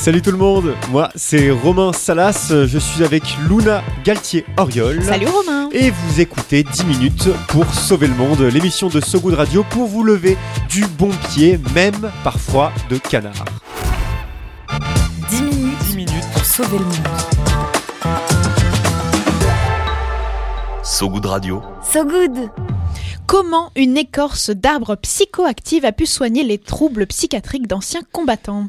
Salut tout le monde, moi c'est Romain Salas, je suis avec Luna Galtier-Oriol. Salut Romain Et vous écoutez 10 minutes pour sauver le monde, l'émission de So Good Radio pour vous lever du bon pied, même parfois de canard. 10 minutes, 10 minutes pour sauver le monde. So Good Radio. So Good Comment une écorce d'arbre psychoactive a pu soigner les troubles psychiatriques d'anciens combattants?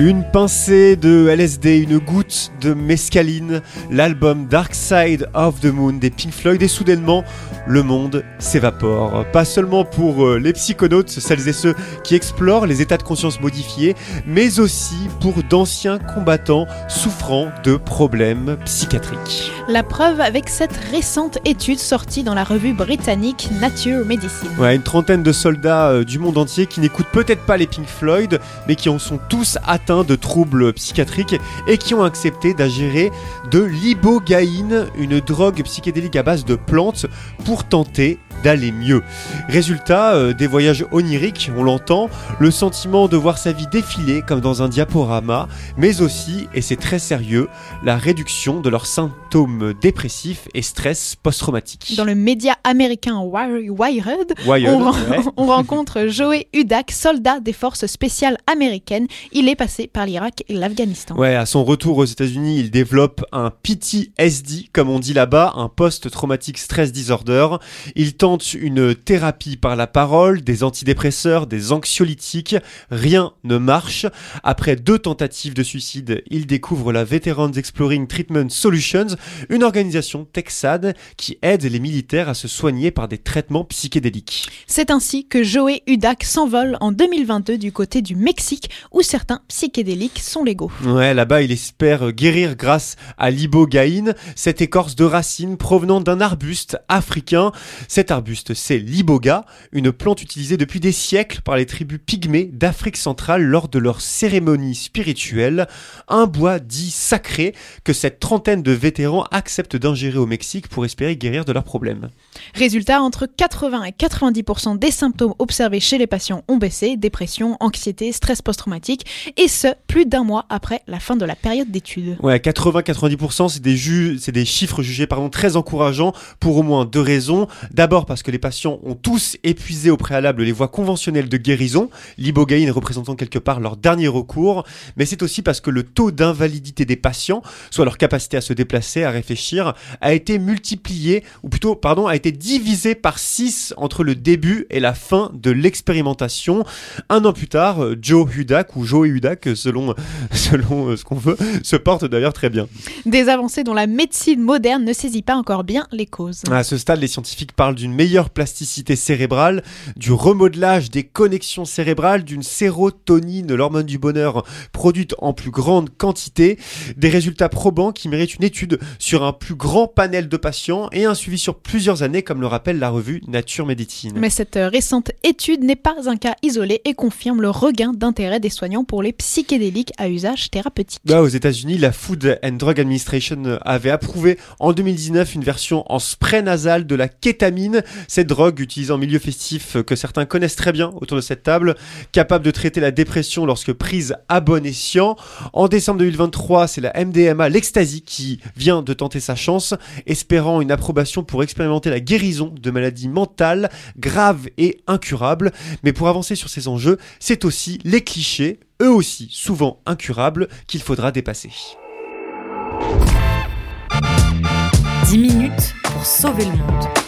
Une pincée de LSD, une goutte de mescaline, l'album Dark Side of the Moon des Pink Floyd et soudainement le monde s'évapore. Pas seulement pour euh, les psychonautes, celles et ceux qui explorent les états de conscience modifiés, mais aussi pour d'anciens combattants souffrant de problèmes psychiatriques. La preuve avec cette récente étude sortie dans la revue britannique Nature Medicine. Ouais, une trentaine de soldats euh, du monde entier qui n'écoutent peut-être pas les Pink Floyd, mais qui en sont tous atteints de troubles psychiatriques et qui ont accepté d'ingérer de l'ibogaïne, une drogue psychédélique à base de plantes, pour tenter d'aller mieux. Résultat, euh, des voyages oniriques, on l'entend, le sentiment de voir sa vie défiler comme dans un diaporama, mais aussi, et c'est très sérieux, la réduction de leurs symptômes dépressifs et stress post-traumatique. Dans le média américain Wired, Wired, on, ouais. on rencontre Joey Hudak, soldat des forces spéciales américaines. Il est passé par l'Irak et l'Afghanistan. Ouais, à son retour aux États-Unis, il développe un PTSD, comme on dit là-bas, un post-traumatic stress disorder. Il tente une thérapie par la parole, des antidépresseurs, des anxiolytiques. Rien ne marche. Après deux tentatives de suicide, il découvre la Veterans Exploring Treatment Solutions, une organisation texane qui aide les militaires à se soigner par des traitements psychédéliques. C'est ainsi que Joey Hudak s'envole en 2022 du côté du Mexique où certains psychédéliques sont légaux. Ouais, là-bas, il espère guérir grâce à l'ibogaïne, cette écorce de racines provenant d'un arbuste africain. Cet arbuste, c'est l'iboga, une plante utilisée depuis des siècles par les tribus pygmées d'Afrique centrale lors de leurs cérémonies spirituelles. Un bois dit sacré que cette trentaine de vétérans acceptent d'ingérer au Mexique pour espérer guérir de leurs problèmes. Résultat, entre 80 et 90% des symptômes observés chez les patients ont baissé, dépression, anxiété, stress post-traumatique, et ce, plus d'un mois après la fin de la période d'étude. Ouais, 80-90%, c'est des, ju c'est des chiffres jugés pardon, très encourageants pour au moins deux raisons. D'abord parce que les patients ont tous épuisé au préalable les voies conventionnelles de guérison, l'ibogaïne représentant quelque part leur dernier recours, mais c'est aussi parce que le taux d'invalidité des patients, soit leur capacité à se déplacer, à réfléchir, a été multiplié, ou plutôt, pardon, a été divisé par 6 entre le début et la fin de l'expérimentation. Un an plus tard, Joe Hudak, ou Joe Hudak, selon, selon ce qu'on veut, se porte d'ailleurs très bien. Des avancées dont la médecine moderne ne saisit pas encore bien les causes. À ce stade, les scientifiques parlent d'une meilleure plasticité cérébrale, du remodelage des connexions cérébrales, d'une sérotonine, l'hormone du bonheur, produite en plus grande quantité, des résultats probants qui méritent une étude sur un plus grand panel de patients et un suivi sur plusieurs années, comme le rappelle la revue Nature Medicine. Mais cette récente étude n'est pas un cas isolé et confirme le regain d'intérêt des soignants pour les psychédéliques à usage thérapeutique. Bah, aux États-Unis, la Food and Drug Administration avait approuvé en 2019 une version en spray nasal de la kétamine, cette drogue utilisée en milieu festif que certains connaissent très bien autour de cette table, capable de traiter la dépression lorsque prise à bon escient. En décembre 2023, c'est la MDMA, l'ecstasy, qui vient de tenter sa chance, espérant une approbation pour expérimenter la guérison de maladies mentales graves et incurables. Mais pour avancer sur ces enjeux, c'est aussi les clichés, eux aussi souvent incurables, qu'il faudra dépasser. 10 minutes pour sauver le monde.